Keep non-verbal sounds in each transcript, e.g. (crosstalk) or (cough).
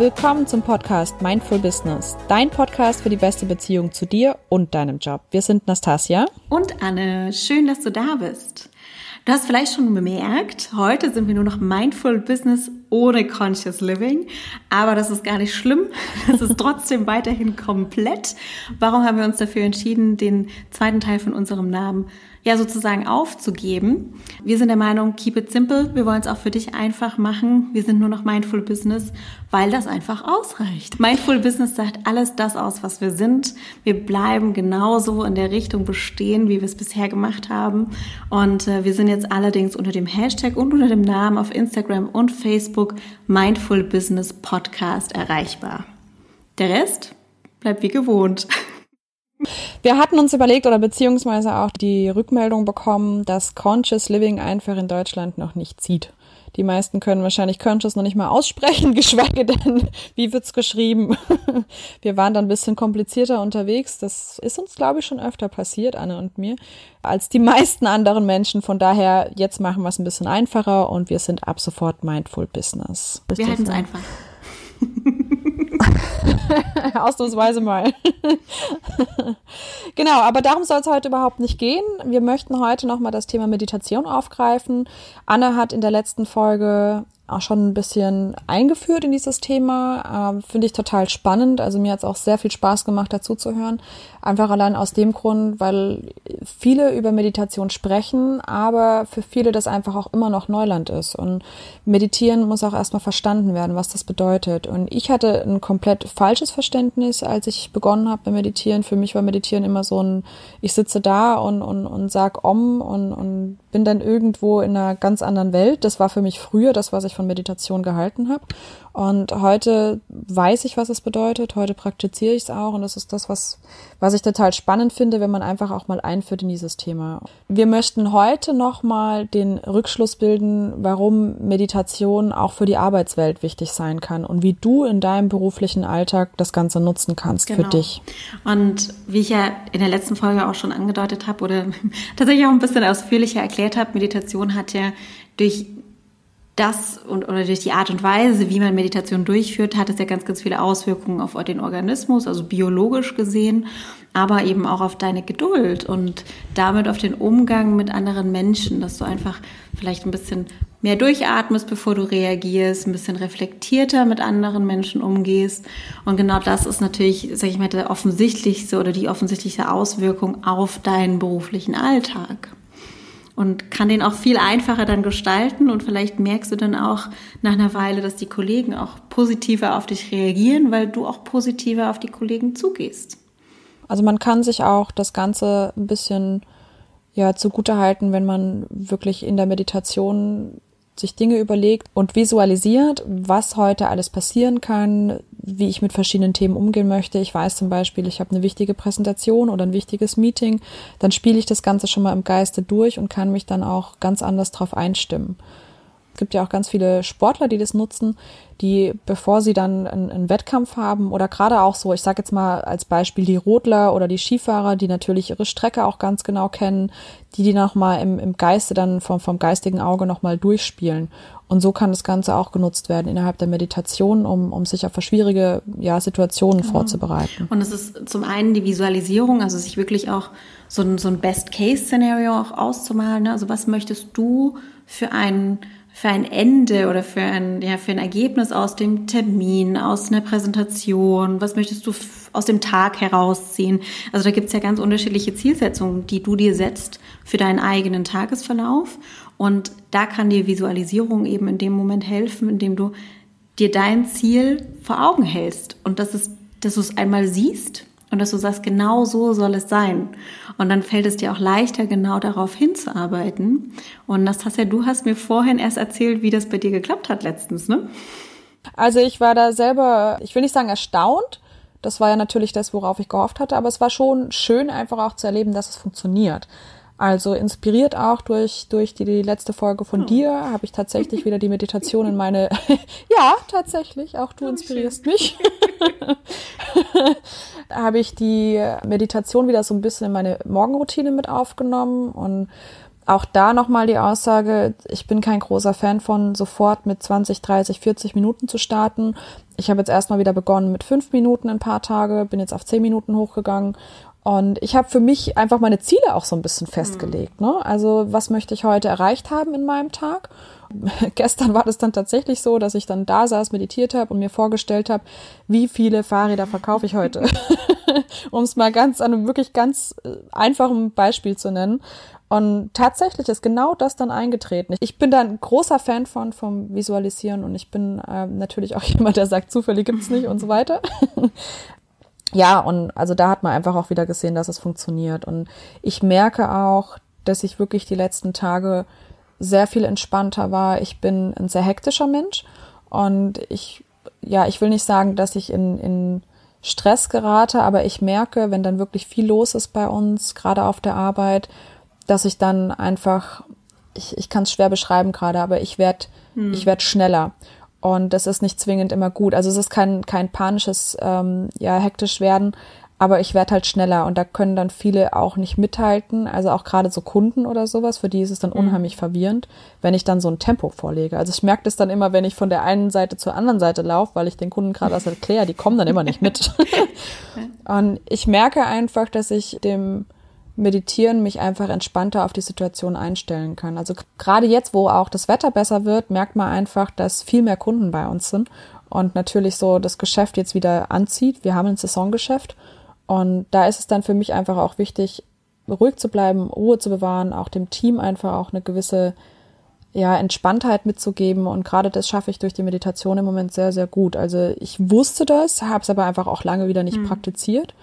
Willkommen zum Podcast Mindful Business, dein Podcast für die beste Beziehung zu dir und deinem Job. Wir sind Nastasia und Anne. Schön, dass du da bist. Du hast vielleicht schon bemerkt, heute sind wir nur noch Mindful Business ohne Conscious Living. Aber das ist gar nicht schlimm. Das ist trotzdem (laughs) weiterhin komplett. Warum haben wir uns dafür entschieden, den zweiten Teil von unserem Namen ja sozusagen aufzugeben. Wir sind der Meinung, keep it simple. Wir wollen es auch für dich einfach machen. Wir sind nur noch Mindful Business, weil das einfach ausreicht. Mindful Business sagt alles das aus, was wir sind. Wir bleiben genauso in der Richtung bestehen, wie wir es bisher gemacht haben. Und äh, wir sind jetzt allerdings unter dem Hashtag und unter dem Namen auf Instagram und Facebook Mindful Business Podcast erreichbar. Der Rest bleibt wie gewohnt. Wir hatten uns überlegt oder beziehungsweise auch die Rückmeldung bekommen, dass Conscious Living einfach in Deutschland noch nicht zieht. Die meisten können wahrscheinlich Conscious noch nicht mal aussprechen, (laughs) geschweige denn, wie wird's geschrieben. (laughs) Wir waren dann ein bisschen komplizierter unterwegs. Das ist uns, glaube ich, schon öfter passiert, Anne und mir, als die meisten anderen Menschen. Von daher, jetzt machen wir es ein bisschen einfacher und wir sind ab sofort Mindful Business. Wir halten es einfach. (laughs) (laughs) Ausnahmsweise mal. (laughs) genau, aber darum soll es heute überhaupt nicht gehen. Wir möchten heute nochmal das Thema Meditation aufgreifen. Anne hat in der letzten Folge auch schon ein bisschen eingeführt in dieses Thema. Ähm, Finde ich total spannend. Also mir hat es auch sehr viel Spaß gemacht, dazu zu hören. Einfach allein aus dem Grund, weil viele über Meditation sprechen, aber für viele das einfach auch immer noch Neuland ist. Und meditieren muss auch erstmal verstanden werden, was das bedeutet. Und ich hatte ein komplett falsches Verständnis, als ich begonnen habe bei Meditieren. Für mich war Meditieren immer so ein, ich sitze da und, und, und sag Om und, und bin dann irgendwo in einer ganz anderen Welt. Das war für mich früher das, was ich von Meditation gehalten habe. Und heute weiß ich, was es bedeutet. Heute praktiziere ich es auch. Und das ist das, was, was ich total spannend finde, wenn man einfach auch mal einführt in dieses Thema. Wir möchten heute nochmal den Rückschluss bilden, warum Meditation auch für die Arbeitswelt wichtig sein kann und wie du in deinem beruflichen Alltag das Ganze nutzen kannst genau. für dich. Und wie ich ja in der letzten Folge auch schon angedeutet habe oder (laughs) tatsächlich auch ein bisschen ausführlicher erklärt habe, Meditation hat ja durch das und oder durch die Art und Weise, wie man Meditation durchführt, hat es ja ganz, ganz viele Auswirkungen auf den Organismus, also biologisch gesehen, aber eben auch auf deine Geduld und damit auf den Umgang mit anderen Menschen, dass du einfach vielleicht ein bisschen mehr durchatmest, bevor du reagierst, ein bisschen reflektierter mit anderen Menschen umgehst. Und genau das ist natürlich, sag ich mal, der offensichtlichste oder die offensichtlichste Auswirkung auf deinen beruflichen Alltag und kann den auch viel einfacher dann gestalten und vielleicht merkst du dann auch nach einer Weile, dass die Kollegen auch positiver auf dich reagieren, weil du auch positiver auf die Kollegen zugehst. Also man kann sich auch das Ganze ein bisschen ja zugute halten, wenn man wirklich in der Meditation sich Dinge überlegt und visualisiert, was heute alles passieren kann, wie ich mit verschiedenen Themen umgehen möchte. Ich weiß zum Beispiel, ich habe eine wichtige Präsentation oder ein wichtiges Meeting, dann spiele ich das Ganze schon mal im Geiste durch und kann mich dann auch ganz anders drauf einstimmen. Es gibt ja auch ganz viele Sportler, die das nutzen, die, bevor sie dann einen, einen Wettkampf haben oder gerade auch so, ich sage jetzt mal als Beispiel die Rodler oder die Skifahrer, die natürlich ihre Strecke auch ganz genau kennen, die die nochmal im, im Geiste dann vom, vom geistigen Auge nochmal durchspielen. Und so kann das Ganze auch genutzt werden innerhalb der Meditation, um, um sich auf schwierige ja, Situationen genau. vorzubereiten. Und es ist zum einen die Visualisierung, also sich wirklich auch so ein, so ein Best-Case-Szenario auch auszumalen. Ne? Also was möchtest du für einen für ein Ende oder für ein, ja, für ein Ergebnis aus dem Termin, aus einer Präsentation? Was möchtest du aus dem Tag herausziehen? Also da gibt es ja ganz unterschiedliche Zielsetzungen, die du dir setzt für deinen eigenen Tagesverlauf. Und da kann dir Visualisierung eben in dem Moment helfen, indem du dir dein Ziel vor Augen hältst und dass, es, dass du es einmal siehst und dass du sagst, genau so soll es sein. Und dann fällt es dir auch leichter, genau darauf hinzuarbeiten. Und Nastasia, du hast mir vorhin erst erzählt, wie das bei dir geklappt hat letztens, ne? Also ich war da selber, ich will nicht sagen erstaunt. Das war ja natürlich das, worauf ich gehofft hatte, aber es war schon schön, einfach auch zu erleben, dass es funktioniert. Also inspiriert auch durch, durch die, die letzte Folge von oh. dir habe ich tatsächlich wieder die Meditation in meine, (laughs) ja, tatsächlich, auch du oh, inspirierst schön. mich. (laughs) (laughs) habe ich die Meditation wieder so ein bisschen in meine Morgenroutine mit aufgenommen und auch da nochmal die Aussage, ich bin kein großer Fan von sofort mit 20, 30, 40 Minuten zu starten. Ich habe jetzt erstmal wieder begonnen mit fünf Minuten ein paar Tage, bin jetzt auf zehn Minuten hochgegangen und ich habe für mich einfach meine Ziele auch so ein bisschen festgelegt. Ne? Also was möchte ich heute erreicht haben in meinem Tag? (laughs) Gestern war das dann tatsächlich so, dass ich dann da saß, meditiert habe und mir vorgestellt habe, wie viele Fahrräder verkaufe ich heute. (laughs) um es mal ganz an einem wirklich ganz äh, einfachen Beispiel zu nennen. Und tatsächlich ist genau das dann eingetreten. Ich bin da ein großer Fan von, vom Visualisieren und ich bin äh, natürlich auch (laughs) jemand, der sagt, Zufälle gibt's nicht und so weiter. Ja, und also da hat man einfach auch wieder gesehen, dass es funktioniert. Und ich merke auch, dass ich wirklich die letzten Tage sehr viel entspannter war. Ich bin ein sehr hektischer Mensch und ich, ja, ich will nicht sagen, dass ich in, in Stress gerate, aber ich merke, wenn dann wirklich viel los ist bei uns, gerade auf der Arbeit, dass ich dann einfach, ich, ich kann es schwer beschreiben gerade, aber ich werde hm. ich werd schneller. Und das ist nicht zwingend immer gut. Also es ist kein, kein panisches, ähm, ja, hektisch werden, aber ich werde halt schneller und da können dann viele auch nicht mithalten. Also auch gerade so Kunden oder sowas, für die ist es dann mhm. unheimlich verwirrend, wenn ich dann so ein Tempo vorlege. Also ich merke das dann immer, wenn ich von der einen Seite zur anderen Seite laufe, weil ich den Kunden gerade was erkläre, die kommen dann immer nicht mit. (laughs) und ich merke einfach, dass ich dem Meditieren mich einfach entspannter auf die Situation einstellen kann. Also gerade jetzt, wo auch das Wetter besser wird, merkt man einfach, dass viel mehr Kunden bei uns sind und natürlich so das Geschäft jetzt wieder anzieht. Wir haben ein Saisongeschäft und da ist es dann für mich einfach auch wichtig, ruhig zu bleiben, Ruhe zu bewahren, auch dem Team einfach auch eine gewisse ja, Entspanntheit mitzugeben. Und gerade das schaffe ich durch die Meditation im Moment sehr, sehr gut. Also ich wusste das, habe es aber einfach auch lange wieder nicht mhm. praktiziert.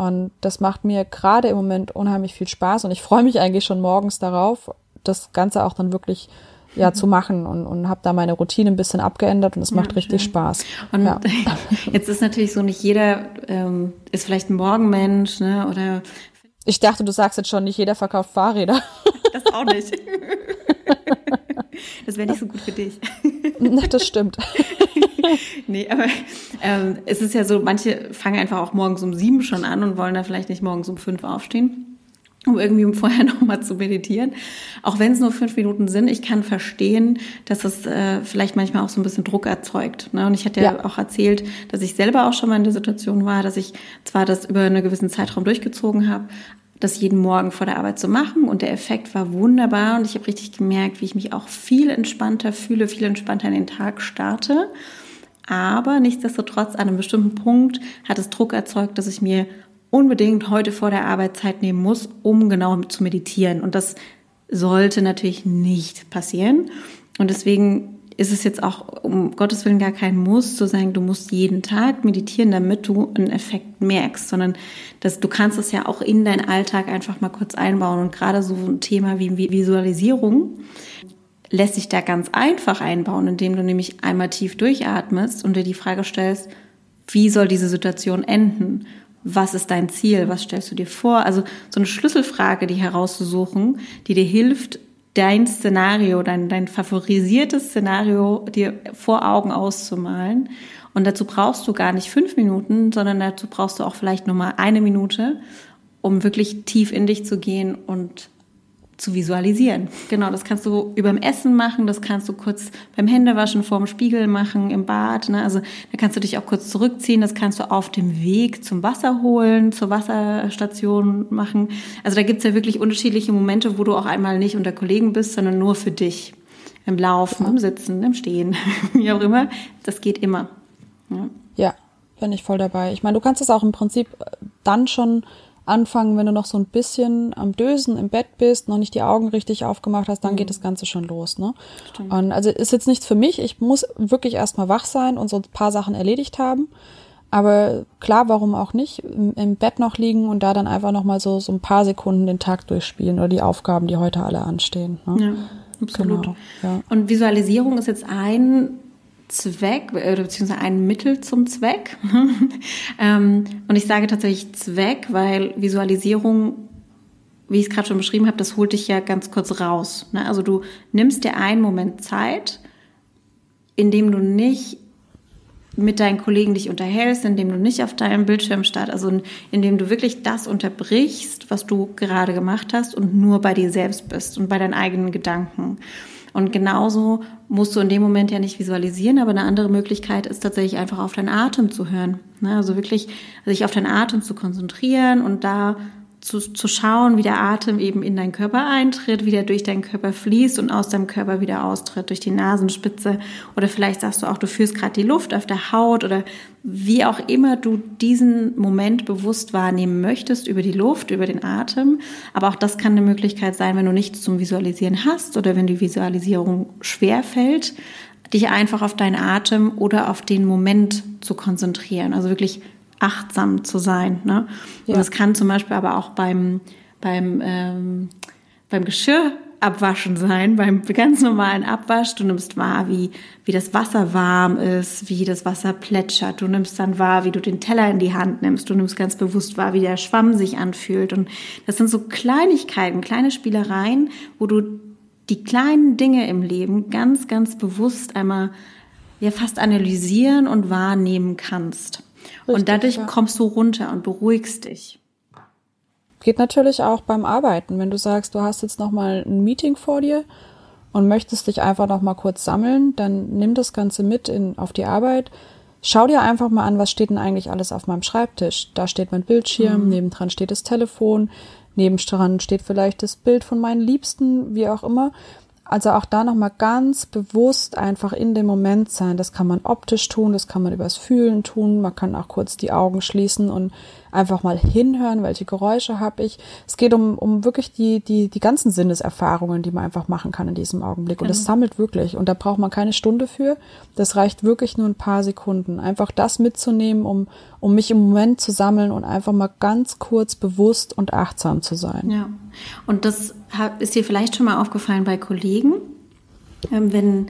Und das macht mir gerade im Moment unheimlich viel Spaß. Und ich freue mich eigentlich schon morgens darauf, das Ganze auch dann wirklich ja zu machen und, und habe da meine Routine ein bisschen abgeändert und es macht ja, richtig Spaß. Und ja. (laughs) jetzt ist natürlich so, nicht jeder ähm, ist vielleicht ein Morgenmensch, ne? Oder ich dachte, du sagst jetzt schon, nicht jeder verkauft Fahrräder. Das auch nicht. (laughs) Das wäre nicht so gut für dich. Na, das stimmt. (laughs) Nee, aber ähm, es ist ja so, manche fangen einfach auch morgens um sieben schon an und wollen da vielleicht nicht morgens um fünf aufstehen um irgendwie vorher (laughs) nochmal zu meditieren. Auch wenn es nur fünf Minuten sind, ich kann verstehen, dass es äh, vielleicht manchmal auch so ein bisschen Druck erzeugt. Ne? Und ich hatte ja. ja. auch erzählt, dass ich selber auch schon mal in der Situation war, dass ich zwar das über einen gewissen Zeitraum durchgezogen habe, das jeden Morgen vor der Arbeit zu machen und der Effekt war wunderbar und ich habe richtig gemerkt, wie ich mich auch viel entspannter fühle, viel entspannter in den Tag starte. Aber nichtsdestotrotz an einem bestimmten Punkt hat es Druck erzeugt, dass ich mir unbedingt heute vor der Arbeit Zeit nehmen muss, um genau zu meditieren. Und das sollte natürlich nicht passieren. Und deswegen ist es jetzt auch um Gottes Willen gar kein Muss zu sagen, du musst jeden Tag meditieren, damit du einen Effekt merkst, sondern dass du kannst es ja auch in deinen Alltag einfach mal kurz einbauen. Und gerade so ein Thema wie Visualisierung lässt sich da ganz einfach einbauen, indem du nämlich einmal tief durchatmest und dir die Frage stellst, wie soll diese Situation enden? was ist dein Ziel, was stellst du dir vor? Also so eine Schlüsselfrage, die herauszusuchen, die dir hilft, dein Szenario, dein, dein favorisiertes Szenario dir vor Augen auszumalen. Und dazu brauchst du gar nicht fünf Minuten, sondern dazu brauchst du auch vielleicht nur mal eine Minute, um wirklich tief in dich zu gehen und zu visualisieren. Genau, das kannst du überm Essen machen, das kannst du kurz beim Händewaschen vorm Spiegel machen, im Bad. Ne? Also da kannst du dich auch kurz zurückziehen, das kannst du auf dem Weg zum Wasser holen, zur Wasserstation machen. Also da gibt's ja wirklich unterschiedliche Momente, wo du auch einmal nicht unter Kollegen bist, sondern nur für dich. Im Laufen, im Sitzen, im Stehen, (laughs) wie auch immer. Das geht immer. Ja. ja, bin ich voll dabei. Ich meine, du kannst es auch im Prinzip dann schon anfangen, wenn du noch so ein bisschen am Dösen im Bett bist, noch nicht die Augen richtig aufgemacht hast, dann mhm. geht das Ganze schon los. Ne? Und also ist jetzt nichts für mich. Ich muss wirklich erstmal wach sein und so ein paar Sachen erledigt haben. Aber klar, warum auch nicht? Im, im Bett noch liegen und da dann einfach noch mal so, so ein paar Sekunden den Tag durchspielen oder die Aufgaben, die heute alle anstehen. Ne? Ja, absolut. Genau, ja. Und Visualisierung ist jetzt ein Zweck oder beziehungsweise ein Mittel zum Zweck. (laughs) Ähm, und ich sage tatsächlich Zweck, weil Visualisierung, wie ich es gerade schon beschrieben habe, das holt dich ja ganz kurz raus. Ne? Also du nimmst dir einen Moment Zeit, in dem du nicht mit deinen Kollegen dich unterhältst, indem du nicht auf deinem Bildschirm startest, also indem du wirklich das unterbrichst, was du gerade gemacht hast und nur bei dir selbst bist und bei deinen eigenen Gedanken. Und genauso musst du in dem Moment ja nicht visualisieren, aber eine andere Möglichkeit ist tatsächlich einfach auf deinen Atem zu hören. Ne? Also wirklich sich auf deinen Atem zu konzentrieren und da zu, zu schauen, wie der Atem eben in deinen Körper eintritt, wie der durch deinen Körper fließt und aus deinem Körper wieder austritt, durch die Nasenspitze. Oder vielleicht sagst du auch, du fühlst gerade die Luft auf der Haut oder wie auch immer du diesen Moment bewusst wahrnehmen möchtest über die Luft, über den Atem. Aber auch das kann eine Möglichkeit sein, wenn du nichts zum Visualisieren hast oder wenn die Visualisierung schwer fällt, dich einfach auf deinen Atem oder auf den Moment zu konzentrieren. Also wirklich achtsam zu sein. Ne? Und das kann zum Beispiel aber auch beim, beim, ähm, beim Geschirr Abwaschen sein, beim (laughs) ganz normalen Abwasch. Du nimmst wahr, wie, wie das Wasser warm ist, wie das Wasser plätschert. Du nimmst dann wahr, wie du den Teller in die Hand nimmst. Du nimmst ganz bewusst wahr, wie der Schwamm sich anfühlt. Und das sind so Kleinigkeiten, kleine Spielereien, wo du die kleinen Dinge im Leben ganz, ganz bewusst einmal ja fast analysieren und wahrnehmen kannst. Richtig, und dadurch ja. kommst du runter und beruhigst dich. Geht natürlich auch beim Arbeiten, wenn du sagst, du hast jetzt noch mal ein Meeting vor dir und möchtest dich einfach noch mal kurz sammeln, dann nimm das Ganze mit in, auf die Arbeit. Schau dir einfach mal an, was steht denn eigentlich alles auf meinem Schreibtisch. Da steht mein Bildschirm, mhm. nebendran steht das Telefon, nebendran steht vielleicht das Bild von meinen Liebsten, wie auch immer. Also auch da nochmal ganz bewusst einfach in dem Moment sein. Das kann man optisch tun, das kann man übers Fühlen tun. Man kann auch kurz die Augen schließen und einfach mal hinhören, welche Geräusche habe ich. Es geht um, um wirklich die, die, die ganzen Sinneserfahrungen, die man einfach machen kann in diesem Augenblick. Genau. Und das sammelt wirklich. Und da braucht man keine Stunde für. Das reicht wirklich nur ein paar Sekunden. Einfach das mitzunehmen, um, um mich im Moment zu sammeln und einfach mal ganz kurz bewusst und achtsam zu sein. Ja. Und das ist dir vielleicht schon mal aufgefallen bei Kollegen, ähm, wenn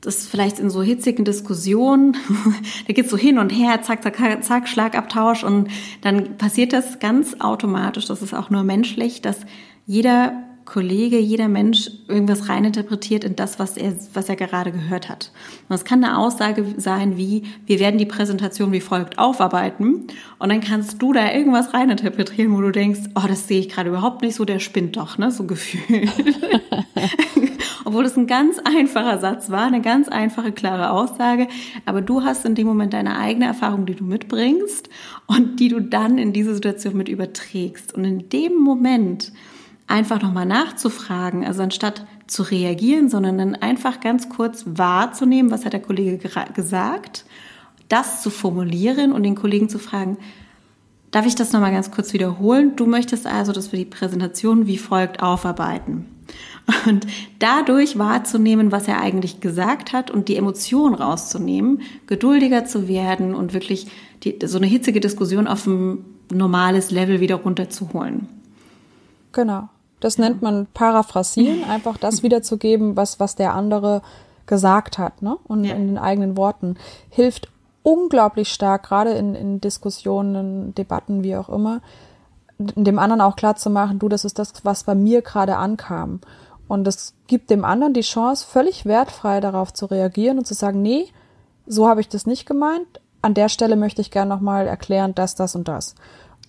das vielleicht in so hitzigen Diskussionen, (laughs) da geht's so hin und her, zack, zack, zack, Schlagabtausch und dann passiert das ganz automatisch, das ist auch nur menschlich, dass jeder Kollege, jeder Mensch irgendwas reininterpretiert in das, was er, was er gerade gehört hat. Und das kann eine Aussage sein wie, wir werden die Präsentation wie folgt aufarbeiten. Und dann kannst du da irgendwas reininterpretieren, wo du denkst, oh, das sehe ich gerade überhaupt nicht so, der spinnt doch, ne, so Gefühl. (laughs) Obwohl es ein ganz einfacher Satz war, eine ganz einfache, klare Aussage. Aber du hast in dem Moment deine eigene Erfahrung, die du mitbringst und die du dann in diese Situation mit überträgst. Und in dem Moment, einfach nochmal nachzufragen, also anstatt zu reagieren, sondern dann einfach ganz kurz wahrzunehmen, was hat der Kollege gesagt, das zu formulieren und den Kollegen zu fragen, darf ich das nochmal ganz kurz wiederholen? Du möchtest also, dass wir die Präsentation wie folgt aufarbeiten. Und dadurch wahrzunehmen, was er eigentlich gesagt hat und die Emotion rauszunehmen, geduldiger zu werden und wirklich die, so eine hitzige Diskussion auf ein normales Level wieder runterzuholen. Genau. Das nennt man Paraphrasieren, (laughs) einfach das wiederzugeben, was, was der andere gesagt hat, ne? Und ja. in den eigenen Worten. Hilft unglaublich stark, gerade in, in Diskussionen, Debatten, wie auch immer, dem anderen auch klar zu machen, du, das ist das, was bei mir gerade ankam. Und es gibt dem anderen die Chance, völlig wertfrei darauf zu reagieren und zu sagen, nee, so habe ich das nicht gemeint. An der Stelle möchte ich gerne nochmal erklären, dass das und das.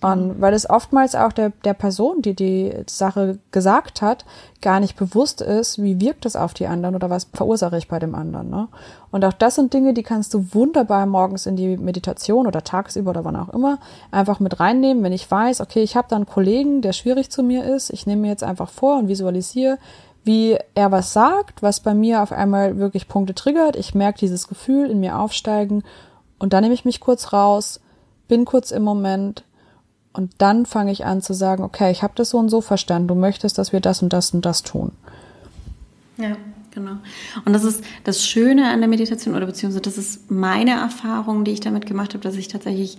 Und weil es oftmals auch der, der Person, die die Sache gesagt hat, gar nicht bewusst ist, wie wirkt es auf die anderen oder was verursache ich bei dem anderen. Ne? Und auch das sind Dinge, die kannst du wunderbar morgens in die Meditation oder tagsüber oder wann auch immer einfach mit reinnehmen. Wenn ich weiß, okay, ich habe da einen Kollegen, der schwierig zu mir ist, ich nehme mir jetzt einfach vor und visualisiere, wie er was sagt, was bei mir auf einmal wirklich Punkte triggert. Ich merke dieses Gefühl in mir aufsteigen und dann nehme ich mich kurz raus, bin kurz im Moment, und dann fange ich an zu sagen, okay, ich habe das so und so verstanden. Du möchtest, dass wir das und das und das tun. Ja, genau. Und das ist das Schöne an der Meditation oder beziehungsweise das ist meine Erfahrung, die ich damit gemacht habe, dass ich tatsächlich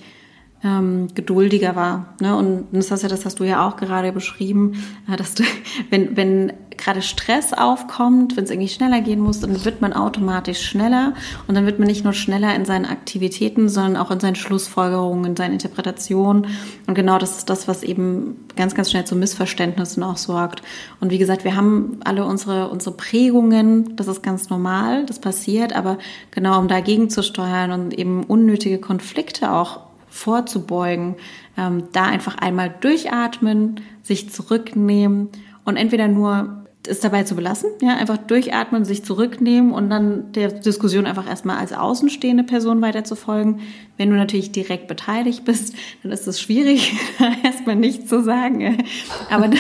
ähm, geduldiger war. Ne? Und das, hast ja, das hast du ja auch gerade beschrieben, äh, dass du, (laughs) wenn, wenn gerade Stress aufkommt, wenn es irgendwie schneller gehen muss, dann wird man automatisch schneller und dann wird man nicht nur schneller in seinen Aktivitäten, sondern auch in seinen Schlussfolgerungen, in seinen Interpretationen. Und genau das ist das, was eben ganz, ganz schnell zu Missverständnissen auch sorgt. Und wie gesagt, wir haben alle unsere, unsere Prägungen, das ist ganz normal, das passiert, aber genau um dagegen zu steuern und eben unnötige Konflikte auch vorzubeugen, ähm, da einfach einmal durchatmen, sich zurücknehmen und entweder nur es dabei zu belassen, ja, einfach durchatmen, sich zurücknehmen und dann der Diskussion einfach erstmal als außenstehende Person weiter zu folgen. Wenn du natürlich direkt beteiligt bist, dann ist es schwierig, (laughs) erstmal nichts zu sagen. Aber dann,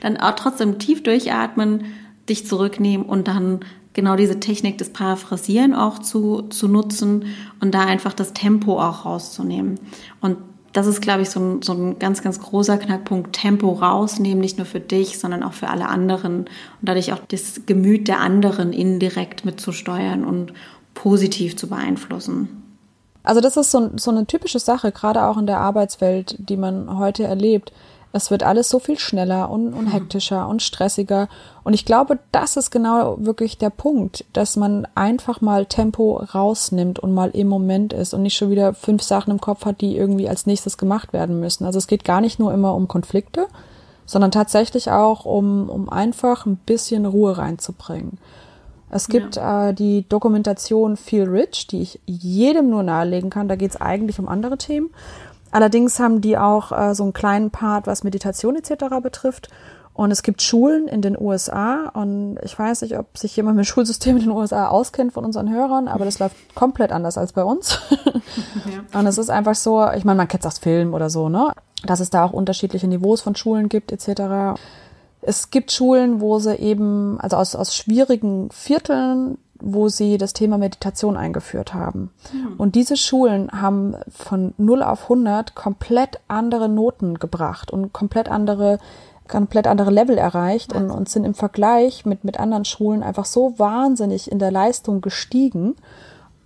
dann auch trotzdem tief durchatmen, dich zurücknehmen und dann genau diese Technik des Paraphrasieren auch zu, zu nutzen und da einfach das Tempo auch rauszunehmen. Und das ist, glaube ich, so ein, so ein ganz, ganz großer Knackpunkt, Tempo rausnehmen, nicht nur für dich, sondern auch für alle anderen und dadurch auch das Gemüt der anderen indirekt mitzusteuern und positiv zu beeinflussen. Also das ist so, so eine typische Sache, gerade auch in der Arbeitswelt, die man heute erlebt. Es wird alles so viel schneller und, und mhm. hektischer und stressiger. Und ich glaube, das ist genau wirklich der Punkt, dass man einfach mal Tempo rausnimmt und mal im Moment ist und nicht schon wieder fünf Sachen im Kopf hat, die irgendwie als nächstes gemacht werden müssen. Also es geht gar nicht nur immer um Konflikte, sondern tatsächlich auch um, um einfach ein bisschen Ruhe reinzubringen. Es gibt ja. äh, die Dokumentation Feel Rich, die ich jedem nur nahelegen kann. Da geht es eigentlich um andere Themen. Allerdings haben die auch äh, so einen kleinen Part, was Meditation etc. betrifft. Und es gibt Schulen in den USA und ich weiß nicht, ob sich jemand mit Schulsystemen in den USA auskennt von unseren Hörern, aber das läuft komplett anders als bei uns. (laughs) Ja. Und es ist einfach so, ich meine, man kennt das Film oder so, ne? Dass es da auch unterschiedliche Niveaus von Schulen gibt etc. Es gibt Schulen, wo sie eben, also aus, aus schwierigen Vierteln wo sie das Thema Meditation eingeführt haben. Mhm. Und diese Schulen haben von 0 auf 100 komplett andere Noten gebracht und komplett andere komplett andere Level erreicht und, und sind im Vergleich mit, mit anderen Schulen einfach so wahnsinnig in der Leistung gestiegen,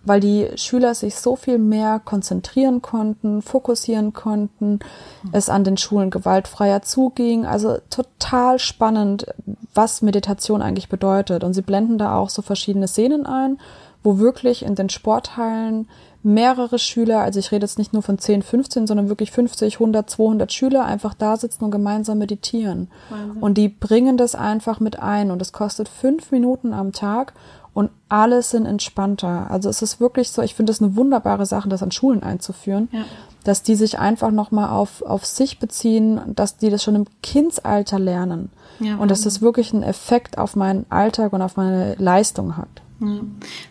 weil die Schüler sich so viel mehr konzentrieren konnten, fokussieren konnten, mhm. es an den Schulen gewaltfreier zuging. Also total spannend, was Meditation eigentlich bedeutet. Und sie blenden da auch so verschiedene Szenen ein, wo wirklich in den Sporthallen mehrere Schüler, also ich rede jetzt nicht nur von 10, 15, sondern wirklich 50, 100, 200 Schüler einfach da sitzen und gemeinsam meditieren. Wahnsinn. Und die bringen das einfach mit ein und es kostet fünf Minuten am Tag und alle sind entspannter. Also es ist wirklich so, ich finde es eine wunderbare Sache, das an Schulen einzuführen, ja. dass die sich einfach nochmal auf, auf sich beziehen, dass die das schon im Kindsalter lernen ja, und dass das wirklich einen Effekt auf meinen Alltag und auf meine Leistung hat. Ja.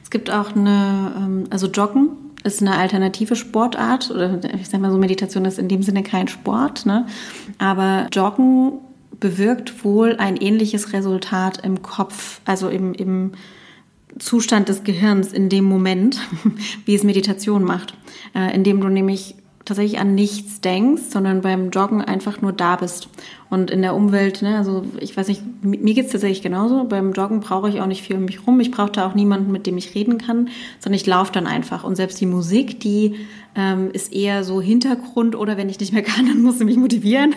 Es gibt auch eine, ähm, also Joggen ist eine alternative Sportart oder ich sag mal so, Meditation ist in dem Sinne kein Sport, ne? aber Joggen bewirkt wohl ein ähnliches Resultat im Kopf, also im, im Zustand des Gehirns in dem Moment, (laughs) wie es Meditation macht, äh, indem du nämlich tatsächlich an nichts denkst, sondern beim Joggen einfach nur da bist. Und in der Umwelt, ne, also ich weiß nicht, mir geht's tatsächlich genauso. Beim Joggen brauche ich auch nicht viel um mich rum. Ich brauche da auch niemanden, mit dem ich reden kann, sondern ich laufe dann einfach. Und selbst die Musik, die ähm, ist eher so Hintergrund oder wenn ich nicht mehr kann, (laughs) dann muss sie mich motivieren.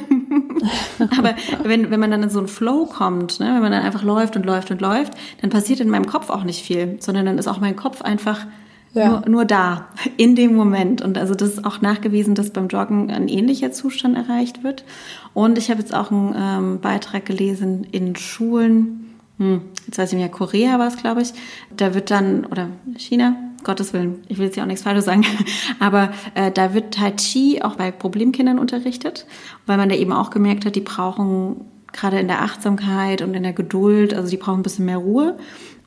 (laughs) Aber wenn, wenn man dann in so einen Flow kommt, ne, wenn man dann einfach läuft und läuft und läuft, dann passiert in meinem Kopf auch nicht viel, sondern dann ist auch mein Kopf einfach ja. nur, nur da, in dem Moment. Und also das ist auch nachgewiesen, dass beim Joggen ein ähnlicher Zustand erreicht wird. Und ich habe jetzt auch einen ähm, Beitrag gelesen in Schulen, hm, jetzt weiß ich nicht mehr, Korea war es, glaube ich. Da wird dann, oder China, Gottes Willen, ich will jetzt ja auch nichts Falsches sagen, (laughs) aber äh, da wird Tai Chi auch bei Problemkindern unterrichtet, weil man da eben auch gemerkt hat, die brauchen gerade in der Achtsamkeit und in der Geduld, also die brauchen ein bisschen mehr Ruhe.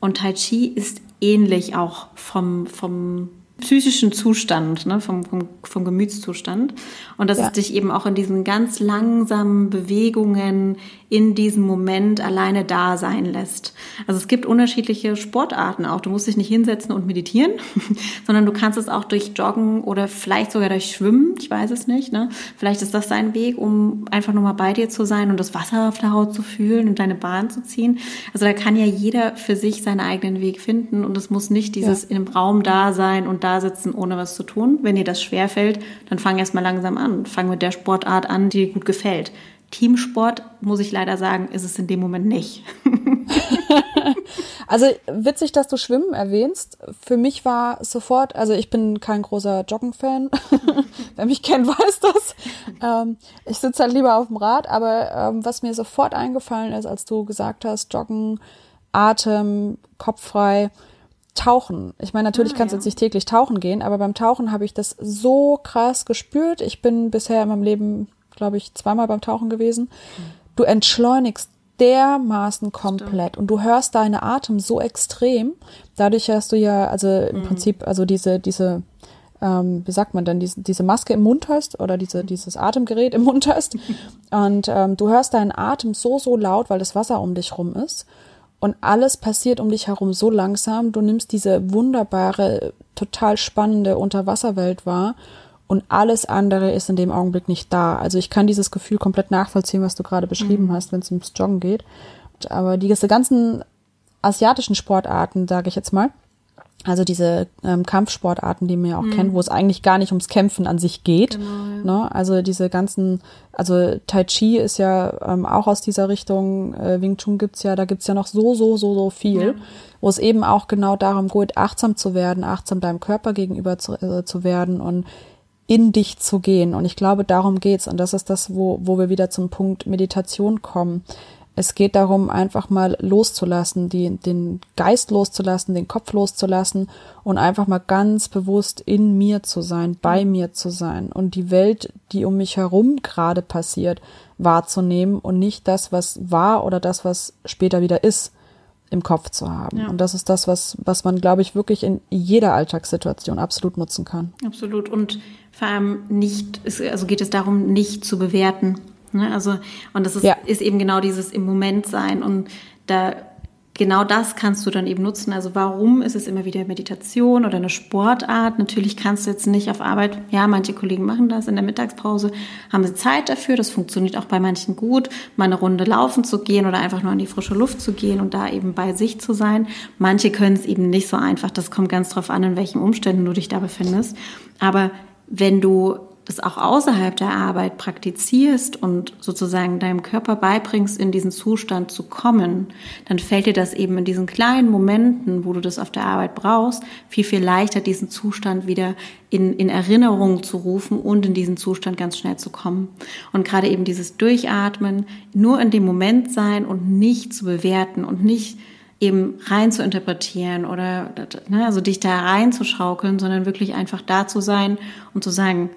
Und Tai Chi ist ähnlich auch vom, vom psychischen Zustand, ne, vom, vom, vom Gemütszustand. Und dass ja. es dich eben auch in diesen ganz langsamen Bewegungen in diesem Moment alleine da sein lässt. Also es gibt unterschiedliche Sportarten auch. Du musst dich nicht hinsetzen und meditieren, (laughs) sondern du kannst es auch durch Joggen oder vielleicht sogar durch Schwimmen. Ich weiß es nicht. Ne? Vielleicht ist das dein Weg, um einfach nur mal bei dir zu sein und das Wasser auf der Haut zu fühlen und deine Bahn zu ziehen. Also da kann ja jeder für sich seinen eigenen Weg finden und es muss nicht dieses ja. in einem Raum da sein und da sitzen, ohne was zu tun. Wenn dir das schwerfällt, dann fang erst mal langsam an. Fang mit der Sportart an, die dir gut gefällt. Teamsport, muss ich leider sagen, ist es in dem Moment nicht. (laughs) also witzig, dass du Schwimmen erwähnst. Für mich war sofort, also ich bin kein großer Joggen-Fan. (laughs) Wer mich kennt, weiß das. Ähm, ich sitze halt lieber auf dem Rad, aber ähm, was mir sofort eingefallen ist, als du gesagt hast, Joggen, Atem, Kopf frei, Tauchen. Ich meine, natürlich ah, kannst du ja. jetzt nicht täglich tauchen gehen, aber beim Tauchen habe ich das so krass gespürt. Ich bin bisher in meinem Leben glaube ich, zweimal beim Tauchen gewesen. Du entschleunigst dermaßen komplett Stimmt. und du hörst deine Atem so extrem. Dadurch hast du ja, also im mhm. Prinzip, also diese, diese, ähm, wie sagt man denn, diese, diese Maske im Mund hast oder diese, dieses Atemgerät im Mund hast. (laughs) Und ähm, du hörst deinen Atem so, so laut, weil das Wasser um dich rum ist. Und alles passiert um dich herum so langsam. Du nimmst diese wunderbare, total spannende Unterwasserwelt wahr und alles andere ist in dem Augenblick nicht da. Also ich kann dieses Gefühl komplett nachvollziehen, was du gerade beschrieben mhm. hast, wenn es ums Joggen geht. Aber diese ganzen asiatischen Sportarten, sage ich jetzt mal, also diese ähm, Kampfsportarten, die man ja auch mhm. kennt, wo es eigentlich gar nicht ums Kämpfen an sich geht. Genau, ja. ne? Also diese ganzen, also Tai Chi ist ja ähm, auch aus dieser Richtung, äh, Wing Chun gibt's ja, da gibt's ja noch so, so, so, so viel, ja. wo es eben auch genau darum geht, achtsam zu werden, achtsam deinem Körper gegenüber zu, äh, zu werden und in dich zu gehen. Und ich glaube, darum geht's. Und das ist das, wo, wo wir wieder zum Punkt Meditation kommen. Es geht darum, einfach mal loszulassen, die, den Geist loszulassen, den Kopf loszulassen und einfach mal ganz bewusst in mir zu sein, bei mir zu sein und die Welt, die um mich herum gerade passiert, wahrzunehmen und nicht das, was war oder das, was später wieder ist im Kopf zu haben. Ja. Und das ist das, was, was man, glaube ich, wirklich in jeder Alltagssituation absolut nutzen kann. Absolut. Und vor allem nicht, also geht es darum, nicht zu bewerten. Ne? Also, und das ist, ja. ist eben genau dieses im Moment sein. Und da genau das kannst du dann eben nutzen. Also warum ist es immer wieder Meditation oder eine Sportart? Natürlich kannst du jetzt nicht auf Arbeit, ja, manche Kollegen machen das in der Mittagspause, haben sie Zeit dafür, das funktioniert auch bei manchen gut, mal eine Runde laufen zu gehen oder einfach nur in die frische Luft zu gehen und da eben bei sich zu sein. Manche können es eben nicht so einfach, das kommt ganz drauf an, in welchen Umständen du dich da befindest. Aber wenn du das auch außerhalb der Arbeit praktizierst und sozusagen deinem Körper beibringst, in diesen Zustand zu kommen, dann fällt dir das eben in diesen kleinen Momenten, wo du das auf der Arbeit brauchst, viel, viel leichter, diesen Zustand wieder in, in Erinnerung zu rufen und in diesen Zustand ganz schnell zu kommen. Und gerade eben dieses Durchatmen, nur in dem Moment sein und nicht zu bewerten und nicht eben rein zu interpretieren oder ne, also dich da reinzuschaukeln, sondern wirklich einfach da zu sein und zu sagen,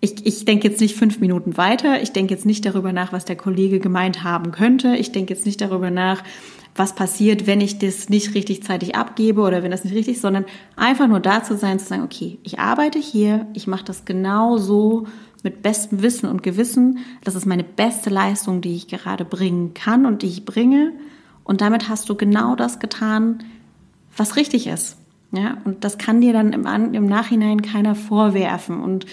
ich, ich denke jetzt nicht fünf Minuten weiter, ich denke jetzt nicht darüber nach, was der Kollege gemeint haben könnte, ich denke jetzt nicht darüber nach, was passiert, wenn ich das nicht richtig zeitig abgebe oder wenn das nicht richtig ist, sondern einfach nur da zu sein, zu sagen, okay, ich arbeite hier, ich mache das genau so mit bestem Wissen und Gewissen, das ist meine beste Leistung, die ich gerade bringen kann und die ich bringe. Und damit hast du genau das getan, was richtig ist. Ja, und das kann dir dann im, im Nachhinein keiner vorwerfen. Und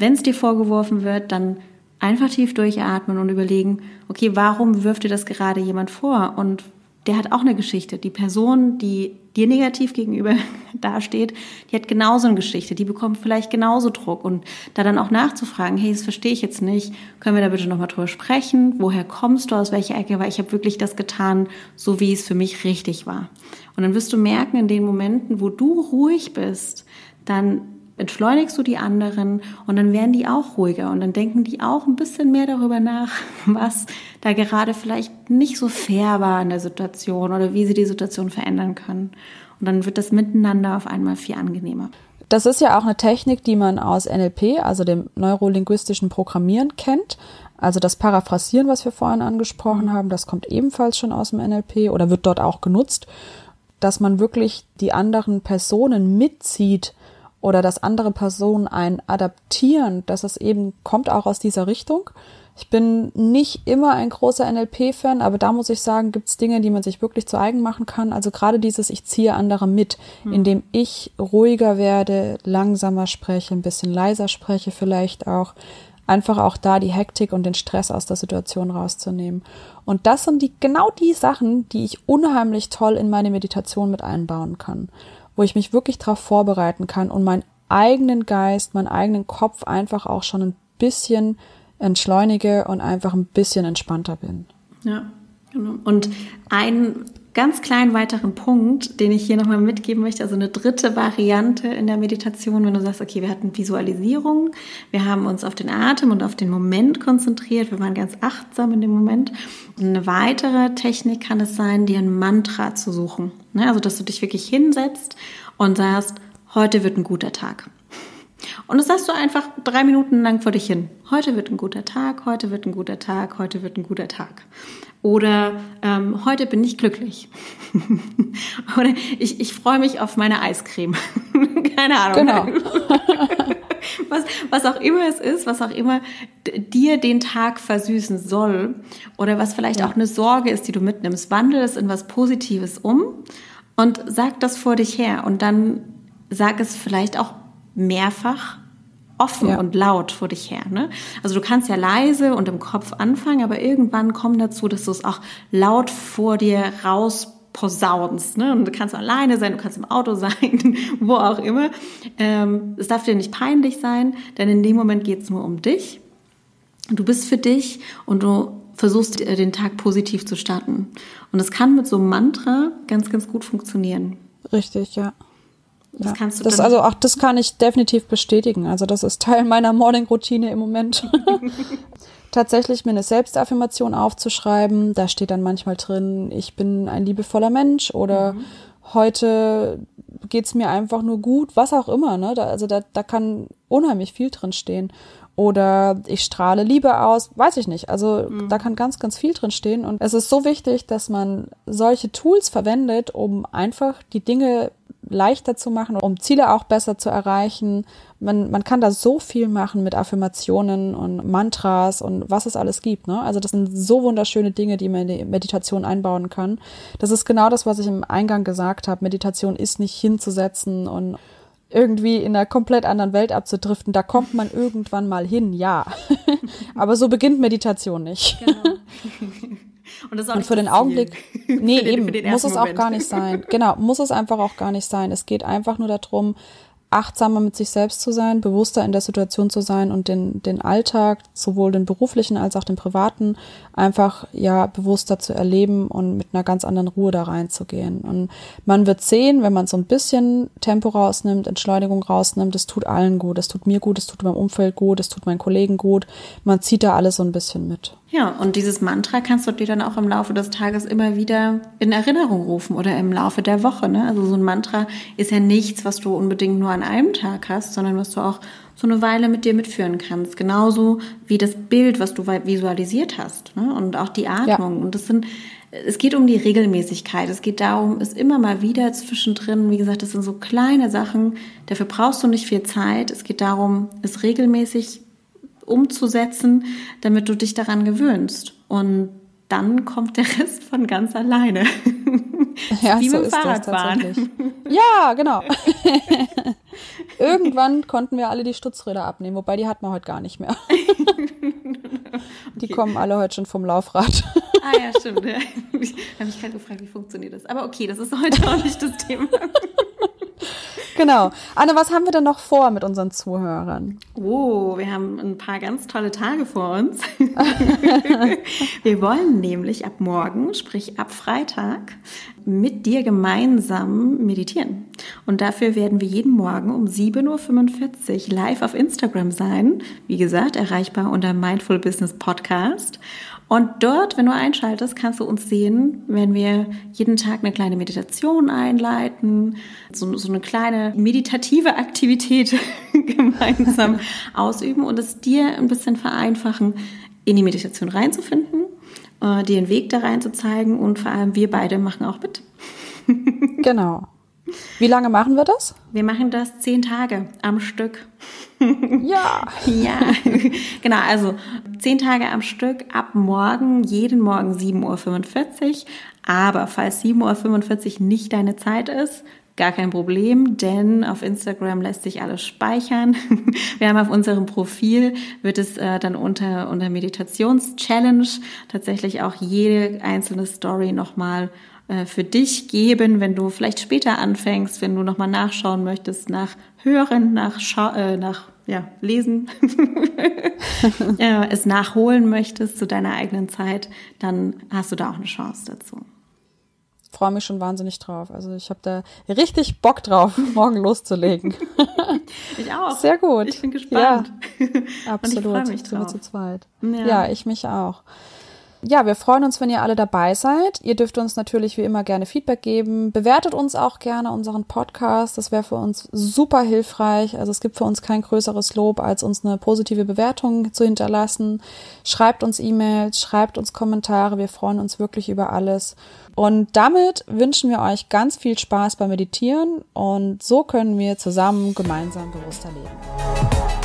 wenn es dir vorgeworfen wird, dann einfach tief durchatmen und überlegen, okay, warum wirft dir das gerade jemand vor? Und der hat auch eine Geschichte. Die Person, die dir negativ gegenüber (laughs) dasteht, die hat genauso eine Geschichte. Die bekommt vielleicht genauso Druck. Und da dann auch nachzufragen, hey, das verstehe ich jetzt nicht, können wir da bitte nochmal drüber sprechen? Woher kommst du, aus welcher Ecke? Weil ich habe wirklich das getan, so wie es für mich richtig war. Und dann wirst du merken, in den Momenten, wo du ruhig bist, dann entschleunigst du die anderen und dann werden die auch ruhiger und dann denken die auch ein bisschen mehr darüber nach, (laughs) was da gerade vielleicht nicht so fair war in der Situation oder wie sie die Situation verändern können. Und dann wird das Miteinander auf einmal viel angenehmer. Das ist ja auch eine Technik, die man aus NLP, also dem neurolinguistischen Programmieren, kennt. Also das Paraphrasieren, was wir vorhin angesprochen haben, das kommt ebenfalls schon aus dem NLP oder wird dort auch genutzt, dass man wirklich die anderen Personen mitzieht oder dass andere Personen ein adaptieren, dass es eben kommt auch aus dieser Richtung. Ich bin nicht immer ein großer NLP-Fan, aber da muss ich sagen, gibt es Dinge, die man sich wirklich zu eigen machen kann. Also gerade dieses, ich ziehe andere mit, hm. indem ich ruhiger werde, langsamer spreche, ein bisschen leiser spreche vielleicht auch. Einfach auch da die Hektik und den Stress aus der Situation rauszunehmen. Und das sind die, genau die Sachen, die ich unheimlich toll in meine Meditation mit einbauen kann. Wo ich mich wirklich darauf vorbereiten kann und meinen eigenen Geist, meinen eigenen Kopf einfach auch schon ein bisschen entschleunige und einfach ein bisschen entspannter bin. Ja, genau. Und ein ganz kleinen weiteren Punkt, den ich hier nochmal mitgeben möchte, also eine dritte Variante in der Meditation, wenn du sagst, okay, wir hatten Visualisierung, wir haben uns auf den Atem und auf den Moment konzentriert, wir waren ganz achtsam in dem Moment. Eine weitere Technik kann es sein, dir ein Mantra zu suchen. Ne, also, dass du dich wirklich hinsetzt und sagst, heute wird ein guter Tag. Und das sagst du einfach drei Minuten lang vor dich hin. Heute wird ein guter Tag, heute wird ein guter Tag, heute wird ein guter Tag. Oder ähm, heute bin ich glücklich. (laughs) Oder ich, ich freue mich auf meine Eiscreme. (laughs) Keine Ahnung. Genau. (laughs) was, was auch immer es ist, was auch immer dir den Tag versüßen soll. Oder was vielleicht ja. auch eine Sorge ist, die du mitnimmst. Wandel es in was Positives um und sag das vor dich her. Und dann sag es vielleicht auch mehrfach offen ja. und laut vor dich her. Ne? Also du kannst ja leise und im Kopf anfangen, aber irgendwann komm dazu, dass du es auch laut vor dir raus posaunst. Ne? Und du kannst alleine sein, du kannst im Auto (laughs) sein, wo auch immer. Ähm, es darf dir nicht peinlich sein, denn in dem Moment geht es nur um dich. Du bist für dich und du versuchst den Tag positiv zu starten. Und das kann mit so einem Mantra ganz, ganz gut funktionieren. Richtig, ja. Das ja. kannst du das also auch das kann ich definitiv bestätigen. Also das ist Teil meiner Morning Routine im Moment. (laughs) (laughs) Tatsächlich mir eine Selbstaffirmation aufzuschreiben, da steht dann manchmal drin, ich bin ein liebevoller Mensch oder mhm. heute geht's mir einfach nur gut, was auch immer, ne? Da, also da, da kann unheimlich viel drin stehen. Oder ich strahle Liebe aus, weiß ich nicht. Also mhm. da kann ganz, ganz viel drin stehen. Und es ist so wichtig, dass man solche Tools verwendet, um einfach die Dinge leichter zu machen, um Ziele auch besser zu erreichen. Man, man kann da so viel machen mit Affirmationen und Mantras und was es alles gibt. Ne? Also das sind so wunderschöne Dinge, die man in die Meditation einbauen kann. Das ist genau das, was ich im Eingang gesagt habe. Meditation ist nicht hinzusetzen und irgendwie in einer komplett anderen Welt abzudriften. Da kommt man irgendwann mal hin, ja. (laughs) Aber so beginnt Meditation nicht. Genau. (laughs) Und, das ist auch und (laughs) für den Augenblick, nee, den, eben, muss es Moment. auch gar nicht sein. (laughs) Genau, muss es einfach auch gar nicht sein. Es geht einfach nur darum, achtsamer mit sich selbst zu sein, bewusster in der Situation zu sein und den, den Alltag, sowohl den beruflichen als auch den privaten, einfach ja bewusster zu erleben und mit einer ganz anderen Ruhe da reinzugehen. Und man wird sehen, wenn man so ein bisschen Tempo rausnimmt, Entschleunigung rausnimmt, es tut allen gut, es tut mir gut, es tut meinem Umfeld gut, es tut meinen Kollegen gut. Man zieht da alles so ein bisschen mit. Ja, und dieses Mantra kannst du dir dann auch im Laufe des Tages immer wieder in Erinnerung rufen oder im Laufe der Woche. Ne? Also so ein Mantra ist ja nichts, was du unbedingt nur an einem Tag hast, sondern was du auch so eine Weile mit dir mitführen kannst. Genauso wie das Bild, was du visualisiert hast. Ne? Und auch die Atmung. Ja. Und das sind, es geht um die Regelmäßigkeit. Es geht darum, es immer mal wieder zwischendrin, wie gesagt, das sind so kleine Sachen. Dafür brauchst du nicht viel Zeit. Es geht darum, es regelmäßig umzusetzen, damit du dich daran gewöhnst. Und dann kommt der Rest von ganz alleine. (laughs) Ja, Wie so mit dem Fahrradfahren. Ja, genau. (laughs) Irgendwann konnten wir alle die Stutzräder abnehmen, wobei die hat man heute gar nicht mehr. Die (laughs) okay. kommen alle heute schon vom Laufrad. Ah ja, stimmt. Ja. Ich habe mich gerade gefragt, wie funktioniert das. Aber okay, das ist heute auch nicht das Thema. Genau. Anne, was haben wir denn noch vor mit unseren Zuhörern? Oh, wir haben ein paar ganz tolle Tage vor uns. (laughs) wir wollen nämlich ab morgen, sprich ab Freitag, mit dir gemeinsam meditieren. Und dafür werden wir jeden Morgen um 7.45 Uhr live auf Instagram sein. Wie gesagt, erreichbar unter Mindful Business Podcast. Und dort, wenn du einschaltest, kannst du uns sehen, wenn wir jeden Tag eine kleine Meditation einleiten, so, so eine kleine meditative Aktivität (laughs) gemeinsam (laughs) ausüben und es dir ein bisschen vereinfachen, in die Meditation reinzufinden, äh, dir einen Weg da rein zu zeigen und vor allem wir beide machen auch mit. (laughs) genau. Wie lange machen wir das? Wir machen das zehn Tage am Stück. Ja. (laughs) ja, genau. Also zehn Tage am Stück ab morgen, jeden Morgen 7.45 Uhr. Aber falls 7.45 Uhr nicht deine Zeit ist, Gar kein Problem, denn auf Instagram lässt sich alles speichern. (laughs) Wir haben auf unserem Profil, wird es äh, dann unter, unter Meditations-Challenge tatsächlich auch jede einzelne Story nochmal für dich geben, wenn du vielleicht später anfängst, wenn du nochmal nachschauen möchtest, nach Hören, nach, Scha äh, nach ja, Lesen, (laughs) äh, es nachholen möchtest zu deiner eigenen Zeit, dann hast du da auch eine Chance dazu freue mich schon wahnsinnig drauf. Also ich habe da richtig Bock drauf, (laughs) morgen loszulegen. (laughs) ich auch. Sehr gut. Ich bin gespannt. Ja, absolut. ich mich drauf. zu zweit. Ja. ja, ich mich auch. Ja, wir freuen uns, wenn ihr alle dabei seid. Ihr dürft uns natürlich wie immer gerne Feedback geben. Bewertet uns auch gerne unseren Podcast. Das wäre für uns super hilfreich. Also es gibt für uns kein größeres Lob, als uns eine positive Bewertung zu hinterlassen. Schreibt uns E-Mails, schreibt uns Kommentare. Wir freuen uns wirklich über alles. Und damit wünschen wir euch ganz viel Spaß beim Meditieren und so können wir zusammen gemeinsam bewusster leben.